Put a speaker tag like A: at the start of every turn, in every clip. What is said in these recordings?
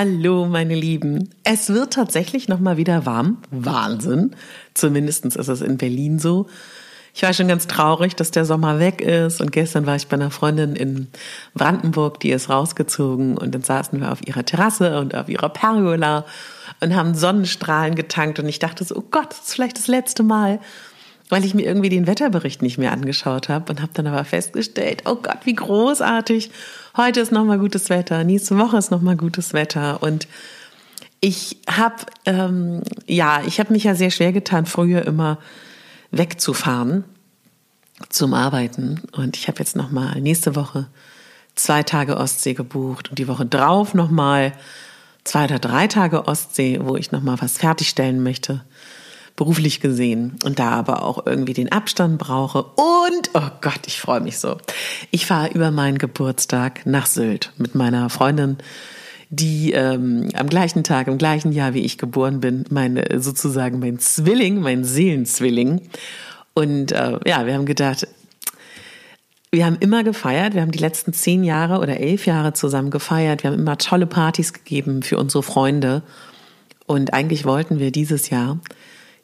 A: Hallo, meine Lieben. Es wird tatsächlich noch mal wieder warm. Wahnsinn. Zumindest ist es in Berlin so. Ich war schon ganz traurig, dass der Sommer weg ist. Und gestern war ich bei einer Freundin in Brandenburg, die ist rausgezogen. Und dann saßen wir auf ihrer Terrasse und auf ihrer Pergola und haben Sonnenstrahlen getankt. Und ich dachte so, oh Gott, das ist vielleicht das letzte Mal, weil ich mir irgendwie den Wetterbericht nicht mehr angeschaut habe. Und habe dann aber festgestellt, oh Gott, wie großartig heute ist nochmal gutes Wetter, nächste Woche ist nochmal gutes Wetter. Und ich habe, ähm, ja, ich habe mich ja sehr schwer getan, früher immer wegzufahren zum Arbeiten. Und ich habe jetzt nochmal nächste Woche zwei Tage Ostsee gebucht und die Woche drauf nochmal zwei oder drei Tage Ostsee, wo ich nochmal was fertigstellen möchte beruflich gesehen und da aber auch irgendwie den Abstand brauche. Und, oh Gott, ich freue mich so. Ich fahre über meinen Geburtstag nach Sylt mit meiner Freundin, die ähm, am gleichen Tag, im gleichen Jahr wie ich geboren bin, meine sozusagen mein Zwilling, mein Seelenzwilling. Und äh, ja, wir haben gedacht, wir haben immer gefeiert. Wir haben die letzten zehn Jahre oder elf Jahre zusammen gefeiert. Wir haben immer tolle Partys gegeben für unsere Freunde. Und eigentlich wollten wir dieses Jahr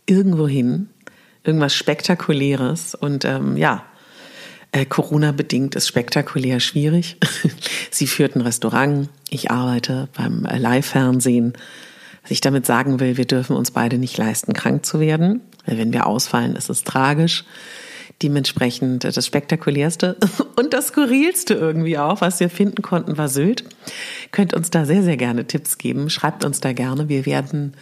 A: irgendwo hin, irgendwas Spektakuläres. Und ähm, ja, äh, Corona-bedingt ist spektakulär schwierig. Sie führt ein Restaurant, ich arbeite beim äh, Live-Fernsehen. Was ich damit sagen will, wir dürfen uns beide nicht leisten, krank zu werden. Weil wenn wir ausfallen, ist es tragisch. Dementsprechend äh, das spektakulärste und das skurrilste irgendwie auch, was wir finden konnten, war Sylt. Könnt uns da sehr, sehr gerne Tipps geben. Schreibt uns da gerne. Wir werden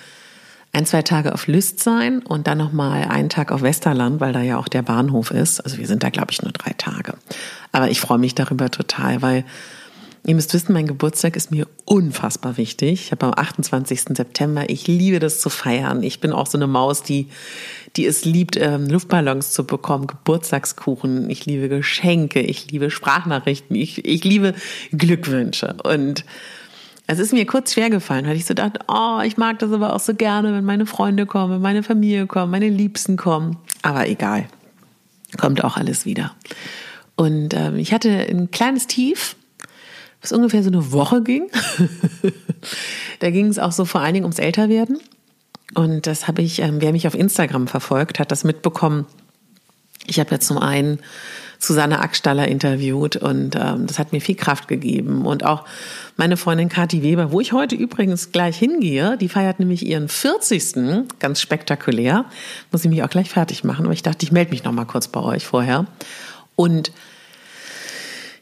A: ein, zwei Tage auf Lüst sein und dann nochmal einen Tag auf Westerland, weil da ja auch der Bahnhof ist. Also wir sind da, glaube ich, nur drei Tage. Aber ich freue mich darüber total, weil ihr müsst wissen, mein Geburtstag ist mir unfassbar wichtig. Ich habe am 28. September, ich liebe das zu feiern. Ich bin auch so eine Maus, die, die es liebt, ähm, Luftballons zu bekommen, Geburtstagskuchen. Ich liebe Geschenke, ich liebe Sprachnachrichten, ich, ich liebe Glückwünsche. Und es ist mir kurz schwer gefallen, weil ich so dachte, oh, ich mag das aber auch so gerne, wenn meine Freunde kommen, wenn meine Familie kommt, meine Liebsten kommen. Aber egal, kommt auch alles wieder. Und ähm, ich hatte ein kleines Tief, was ungefähr so eine Woche ging. da ging es auch so vor allen Dingen ums Älterwerden. Und das habe ich, ähm, wer mich auf Instagram verfolgt, hat das mitbekommen. Ich habe ja zum einen Susanne Ackstaller interviewt und ähm, das hat mir viel Kraft gegeben. Und auch meine Freundin Kathi Weber, wo ich heute übrigens gleich hingehe, die feiert nämlich ihren 40. ganz spektakulär. Muss ich mich auch gleich fertig machen, aber ich dachte, ich melde mich noch mal kurz bei euch vorher. Und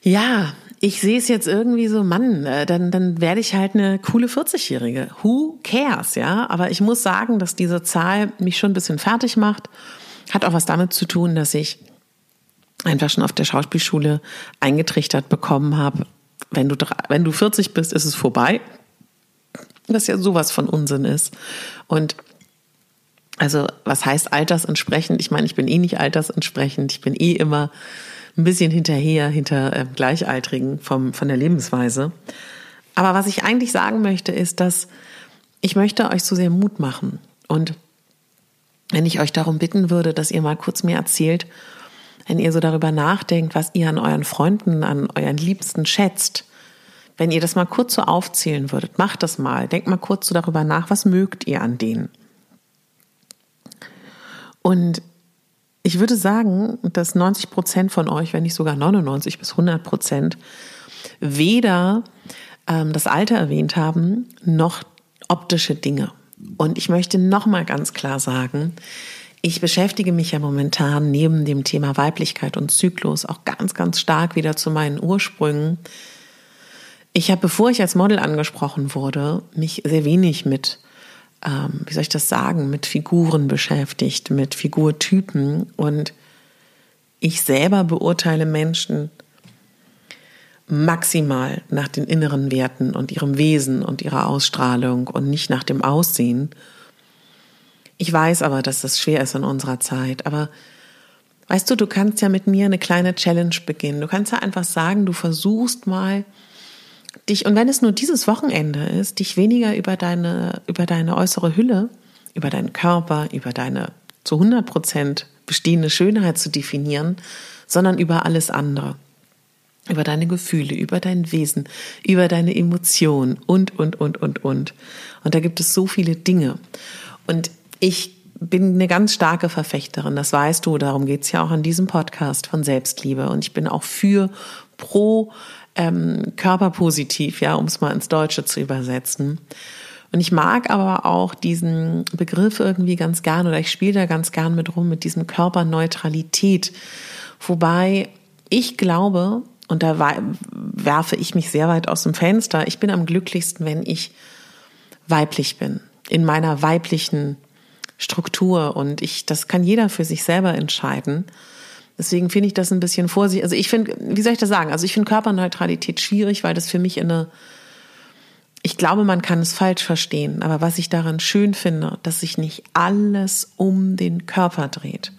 A: ja, ich sehe es jetzt irgendwie so, Mann, äh, dann, dann werde ich halt eine coole 40-Jährige. Who cares, ja? Aber ich muss sagen, dass diese Zahl mich schon ein bisschen fertig macht. Hat auch was damit zu tun, dass ich einfach schon auf der Schauspielschule eingetrichtert bekommen habe, wenn du, wenn du 40 bist, ist es vorbei. Was ja sowas von Unsinn ist. Und also, was heißt altersentsprechend? Ich meine, ich bin eh nicht altersentsprechend. Ich bin eh immer ein bisschen hinterher, hinter äh, Gleichaltrigen vom, von der Lebensweise. Aber was ich eigentlich sagen möchte, ist, dass ich möchte euch so sehr Mut machen. Und wenn ich euch darum bitten würde, dass ihr mal kurz mir erzählt, wenn ihr so darüber nachdenkt, was ihr an euren Freunden, an euren Liebsten schätzt, wenn ihr das mal kurz so aufzählen würdet, macht das mal. Denkt mal kurz so darüber nach, was mögt ihr an denen? Und ich würde sagen, dass 90 Prozent von euch, wenn nicht sogar 99 bis 100 Prozent, weder ähm, das Alter erwähnt haben, noch optische Dinge. Und ich möchte nochmal ganz klar sagen, ich beschäftige mich ja momentan neben dem Thema Weiblichkeit und Zyklus auch ganz, ganz stark wieder zu meinen Ursprüngen. Ich habe, bevor ich als Model angesprochen wurde, mich sehr wenig mit, ähm, wie soll ich das sagen, mit Figuren beschäftigt, mit Figurtypen. Und ich selber beurteile Menschen maximal nach den inneren Werten und ihrem Wesen und ihrer Ausstrahlung und nicht nach dem Aussehen. Ich weiß aber, dass das schwer ist in unserer Zeit. Aber weißt du, du kannst ja mit mir eine kleine Challenge beginnen. Du kannst ja einfach sagen, du versuchst mal dich, und wenn es nur dieses Wochenende ist, dich weniger über deine, über deine äußere Hülle, über deinen Körper, über deine zu 100 Prozent bestehende Schönheit zu definieren, sondern über alles andere. Über deine Gefühle, über dein Wesen, über deine Emotionen und, und, und, und, und. Und da gibt es so viele Dinge. Und ich bin eine ganz starke Verfechterin, das weißt du, darum geht's ja auch in diesem Podcast von Selbstliebe. Und ich bin auch für, pro ähm, körperpositiv, ja, um es mal ins Deutsche zu übersetzen. Und ich mag aber auch diesen Begriff irgendwie ganz gern oder ich spiele da ganz gern mit rum, mit diesem Körperneutralität. Wobei ich glaube, und da werfe ich mich sehr weit aus dem Fenster, ich bin am glücklichsten, wenn ich weiblich bin, in meiner weiblichen Struktur und ich, das kann jeder für sich selber entscheiden. Deswegen finde ich das ein bisschen vorsichtig. Also ich finde, wie soll ich das sagen? Also ich finde Körperneutralität schwierig, weil das für mich in eine, ich glaube, man kann es falsch verstehen. Aber was ich daran schön finde, dass sich nicht alles um den Körper dreht.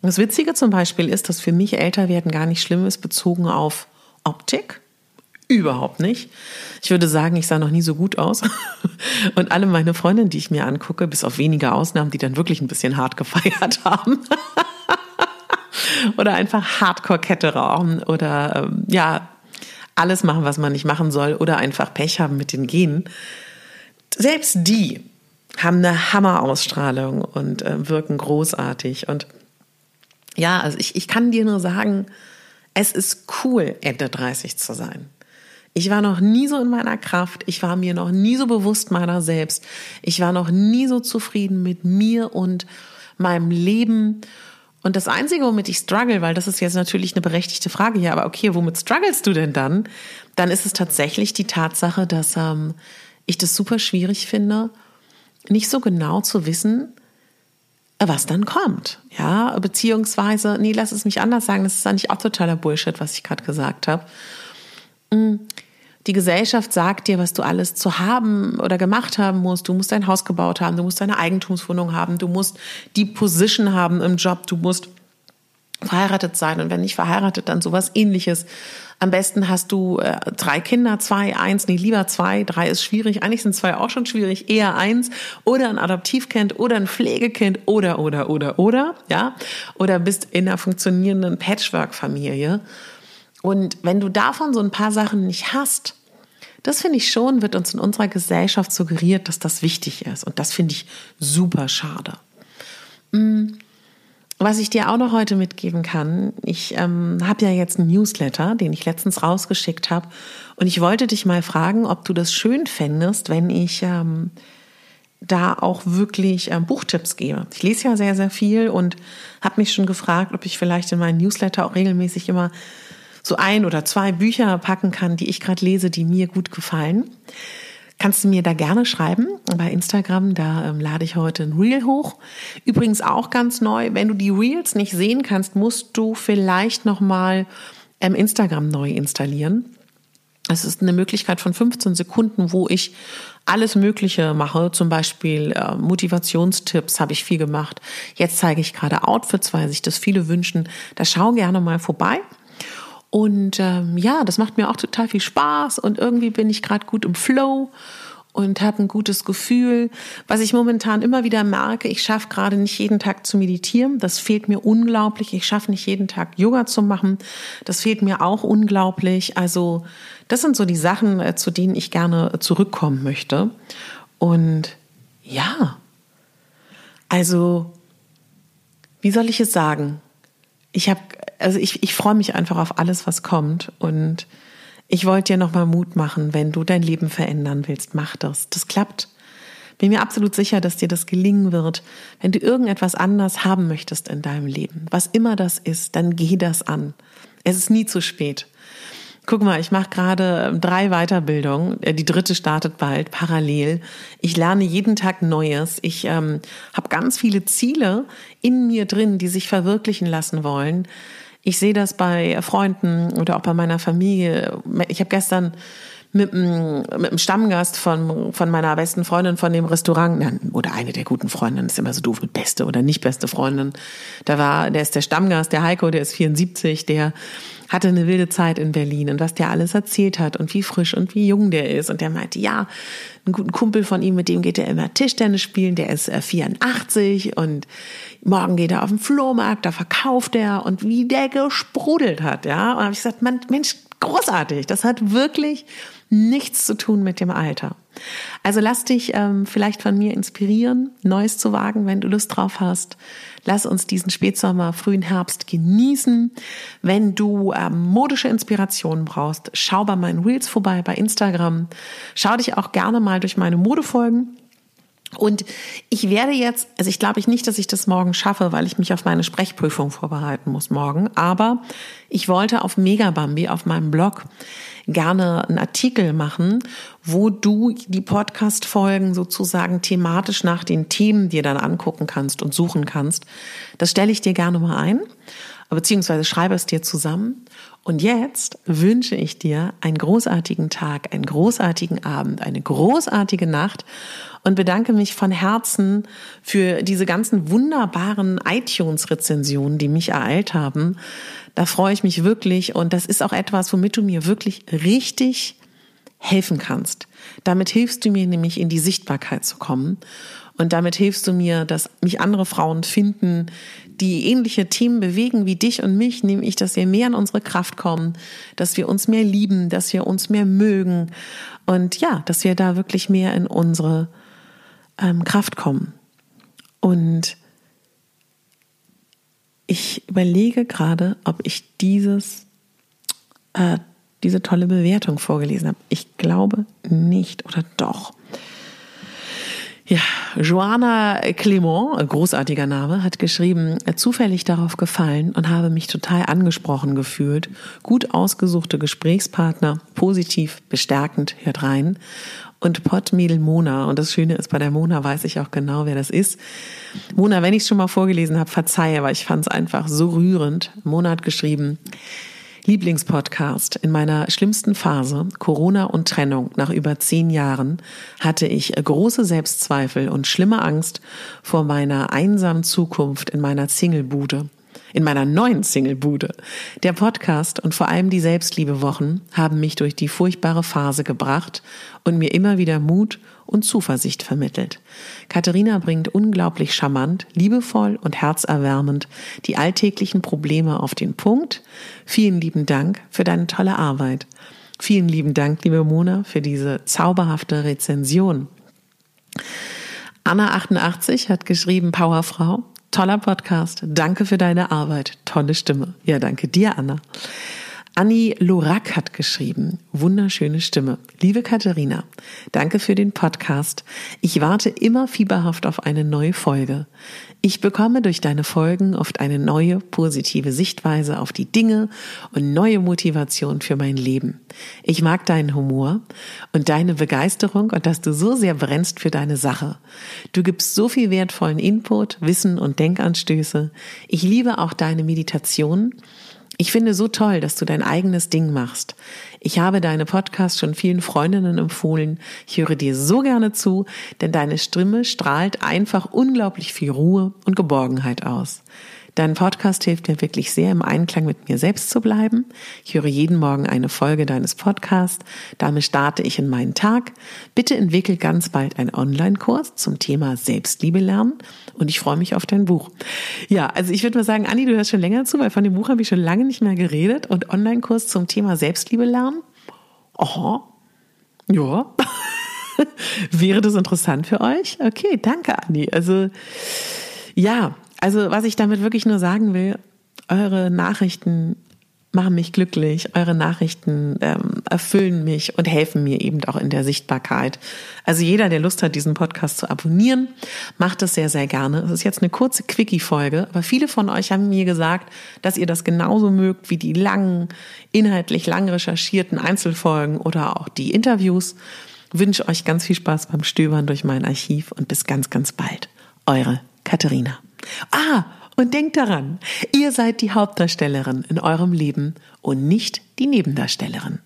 A: Und das Witzige zum Beispiel ist, dass für mich älter werden gar nicht schlimm ist, bezogen auf Optik. Überhaupt nicht. Ich würde sagen, ich sah noch nie so gut aus. Und alle meine Freundinnen, die ich mir angucke, bis auf wenige Ausnahmen, die dann wirklich ein bisschen hart gefeiert haben. oder einfach Hardcore-Kette rauchen oder ähm, ja, alles machen, was man nicht machen soll oder einfach Pech haben mit den Genen. Selbst die haben eine Hammerausstrahlung und äh, wirken großartig. Und ja, also ich, ich kann dir nur sagen, es ist cool, Ende 30 zu sein. Ich war noch nie so in meiner Kraft. Ich war mir noch nie so bewusst meiner selbst. Ich war noch nie so zufrieden mit mir und meinem Leben. Und das Einzige, womit ich struggle, weil das ist jetzt natürlich eine berechtigte Frage hier, aber okay, womit strugglest du denn dann? Dann ist es tatsächlich die Tatsache, dass ähm, ich das super schwierig finde, nicht so genau zu wissen, was dann kommt. Ja, beziehungsweise, nee, lass es mich anders sagen, das ist eigentlich auch totaler Bullshit, was ich gerade gesagt habe. Die Gesellschaft sagt dir, was du alles zu haben oder gemacht haben musst. Du musst dein Haus gebaut haben, du musst deine Eigentumswohnung haben, du musst die Position haben im Job, du musst verheiratet sein und wenn nicht verheiratet, dann sowas ähnliches. Am besten hast du äh, drei Kinder, zwei, eins, nee, lieber zwei, drei ist schwierig. Eigentlich sind zwei auch schon schwierig, eher eins oder ein Adoptivkind oder ein Pflegekind oder, oder, oder, oder, ja. Oder bist in einer funktionierenden Patchwork-Familie. Und wenn du davon so ein paar Sachen nicht hast, das finde ich schon, wird uns in unserer Gesellschaft suggeriert, dass das wichtig ist. Und das finde ich super schade. Mm. Was ich dir auch noch heute mitgeben kann, ich ähm, habe ja jetzt einen Newsletter, den ich letztens rausgeschickt habe. Und ich wollte dich mal fragen, ob du das schön fändest, wenn ich ähm, da auch wirklich ähm, Buchtipps gebe. Ich lese ja sehr, sehr viel und habe mich schon gefragt, ob ich vielleicht in meinen Newsletter auch regelmäßig immer so ein oder zwei Bücher packen kann, die ich gerade lese, die mir gut gefallen. Kannst du mir da gerne schreiben bei Instagram, da ähm, lade ich heute ein Reel hoch. Übrigens auch ganz neu, wenn du die Reels nicht sehen kannst, musst du vielleicht nochmal ähm, Instagram neu installieren. Es ist eine Möglichkeit von 15 Sekunden, wo ich alles Mögliche mache, zum Beispiel äh, Motivationstipps habe ich viel gemacht. Jetzt zeige ich gerade Outfits, weil sich das viele wünschen. Da schau gerne mal vorbei. Und ähm, ja, das macht mir auch total viel Spaß und irgendwie bin ich gerade gut im Flow. und habe ein gutes Gefühl. Was ich momentan immer wieder merke, ich schaffe gerade nicht jeden Tag zu meditieren. Das fehlt mir unglaublich. Ich schaffe nicht jeden Tag Yoga zu machen. Das fehlt mir auch unglaublich. Also das sind so die Sachen, äh, zu denen ich gerne zurückkommen möchte. Und ja, also wie soll ich es sagen? Ich habe, also ich, ich freue mich einfach auf alles, was kommt und ich wollte dir nochmal Mut machen, wenn du dein Leben verändern willst, mach das. Das klappt. Bin mir absolut sicher, dass dir das gelingen wird. Wenn du irgendetwas anders haben möchtest in deinem Leben, was immer das ist, dann geh das an. Es ist nie zu spät. Guck mal, ich mache gerade drei Weiterbildungen. Äh, die dritte startet bald parallel. Ich lerne jeden Tag Neues. Ich ähm, habe ganz viele Ziele in mir drin, die sich verwirklichen lassen wollen. Ich sehe das bei Freunden oder auch bei meiner Familie. Ich habe gestern mit einem, mit einem Stammgast von, von meiner besten Freundin von dem Restaurant, oder eine der guten Freundinnen, ist immer so doof beste oder nicht beste Freundin. Da war, der ist der Stammgast, der Heiko, der ist 74, der hatte eine wilde Zeit in Berlin und was der alles erzählt hat und wie frisch und wie jung der ist. Und der meinte, ja, einen guten Kumpel von ihm, mit dem geht er immer Tischtennis spielen, der ist 84 äh, und morgen geht er auf den Flohmarkt, da verkauft er und wie der gesprudelt hat, ja. Und habe ich gesagt, Mensch, großartig, das hat wirklich nichts zu tun mit dem Alter. Also lass dich ähm, vielleicht von mir inspirieren, Neues zu wagen, wenn du Lust drauf hast. Lass uns diesen Spätsommer, frühen Herbst genießen. Wenn du ähm, modische Inspiration brauchst, schau bei meinen Reels vorbei bei Instagram. Schau dich auch gerne mal durch meine Modefolgen. Und ich werde jetzt, also ich glaube nicht, dass ich das morgen schaffe, weil ich mich auf meine Sprechprüfung vorbereiten muss morgen. Aber ich wollte auf Megabambi, auf meinem Blog, gerne einen Artikel machen, wo du die Podcast-Folgen sozusagen thematisch nach den Themen dir dann angucken kannst und suchen kannst. Das stelle ich dir gerne mal ein, beziehungsweise schreibe es dir zusammen. Und jetzt wünsche ich dir einen großartigen Tag, einen großartigen Abend, eine großartige Nacht und bedanke mich von Herzen für diese ganzen wunderbaren iTunes-Rezensionen, die mich ereilt haben. Da freue ich mich wirklich und das ist auch etwas, womit du mir wirklich richtig helfen kannst. Damit hilfst du mir nämlich in die Sichtbarkeit zu kommen und damit hilfst du mir, dass mich andere Frauen finden, die ähnliche Themen bewegen wie dich und mich, nämlich, dass wir mehr in unsere Kraft kommen, dass wir uns mehr lieben, dass wir uns mehr mögen und ja, dass wir da wirklich mehr in unsere ähm, Kraft kommen. Und ich überlege gerade, ob ich dieses, äh, diese tolle Bewertung vorgelesen habe. Ich glaube nicht oder doch. Ja, Joanna Clement, großartiger Name, hat geschrieben, zufällig darauf gefallen und habe mich total angesprochen gefühlt. Gut ausgesuchte Gesprächspartner, positiv, bestärkend, hört rein und Pottmädel Mona. Und das Schöne ist, bei der Mona weiß ich auch genau, wer das ist. Mona, wenn ich es schon mal vorgelesen habe, verzeihe, aber ich fand es einfach so rührend. Mona hat geschrieben, Lieblingspodcast. In meiner schlimmsten Phase, Corona und Trennung, nach über zehn Jahren, hatte ich große Selbstzweifel und schlimme Angst vor meiner einsamen Zukunft in meiner Singlebude in meiner neuen Singlebude. Der Podcast und vor allem die Selbstliebewochen haben mich durch die furchtbare Phase gebracht und mir immer wieder Mut und Zuversicht vermittelt. Katharina bringt unglaublich charmant, liebevoll und herzerwärmend die alltäglichen Probleme auf den Punkt. Vielen lieben Dank für deine tolle Arbeit. Vielen lieben Dank, liebe Mona, für diese zauberhafte Rezension. Anna88 hat geschrieben, Powerfrau, toller Podcast, danke für deine Arbeit, tolle Stimme. Ja, danke dir, Anna. Anni Lorak hat geschrieben, wunderschöne Stimme. Liebe Katharina, danke für den Podcast. Ich warte immer fieberhaft auf eine neue Folge. Ich bekomme durch deine Folgen oft eine neue positive Sichtweise auf die Dinge und neue Motivation für mein Leben. Ich mag deinen Humor und deine Begeisterung und dass du so sehr brennst für deine Sache. Du gibst so viel wertvollen Input, Wissen und Denkanstöße. Ich liebe auch deine Meditation ich finde so toll, dass du dein eigenes Ding machst. Ich habe deine Podcasts schon vielen Freundinnen empfohlen. Ich höre dir so gerne zu, denn deine Stimme strahlt einfach unglaublich viel Ruhe und Geborgenheit aus. Dein Podcast hilft mir wirklich sehr, im Einklang mit mir selbst zu bleiben. Ich höre jeden Morgen eine Folge deines Podcasts. Damit starte ich in meinen Tag. Bitte entwickel ganz bald einen Online-Kurs zum Thema Selbstliebe lernen. Und ich freue mich auf dein Buch. Ja, also ich würde mal sagen, Anni, du hörst schon länger zu, weil von dem Buch habe ich schon lange nicht mehr geredet. Und Online-Kurs zum Thema Selbstliebe lernen. Aha. Ja. Wäre das interessant für euch? Okay, danke, Anni. Also, ja, also was ich damit wirklich nur sagen will, eure Nachrichten machen mich glücklich, eure Nachrichten ähm, erfüllen mich und helfen mir eben auch in der Sichtbarkeit. Also jeder, der Lust hat, diesen Podcast zu abonnieren, macht das sehr, sehr gerne. Es ist jetzt eine kurze Quickie-Folge, aber viele von euch haben mir gesagt, dass ihr das genauso mögt wie die langen, inhaltlich lang recherchierten Einzelfolgen oder auch die Interviews. Ich wünsche euch ganz viel Spaß beim Stöbern durch mein Archiv und bis ganz, ganz bald. Eure Katharina. Ah, und denkt daran, ihr seid die Hauptdarstellerin in eurem Leben und nicht die Nebendarstellerin.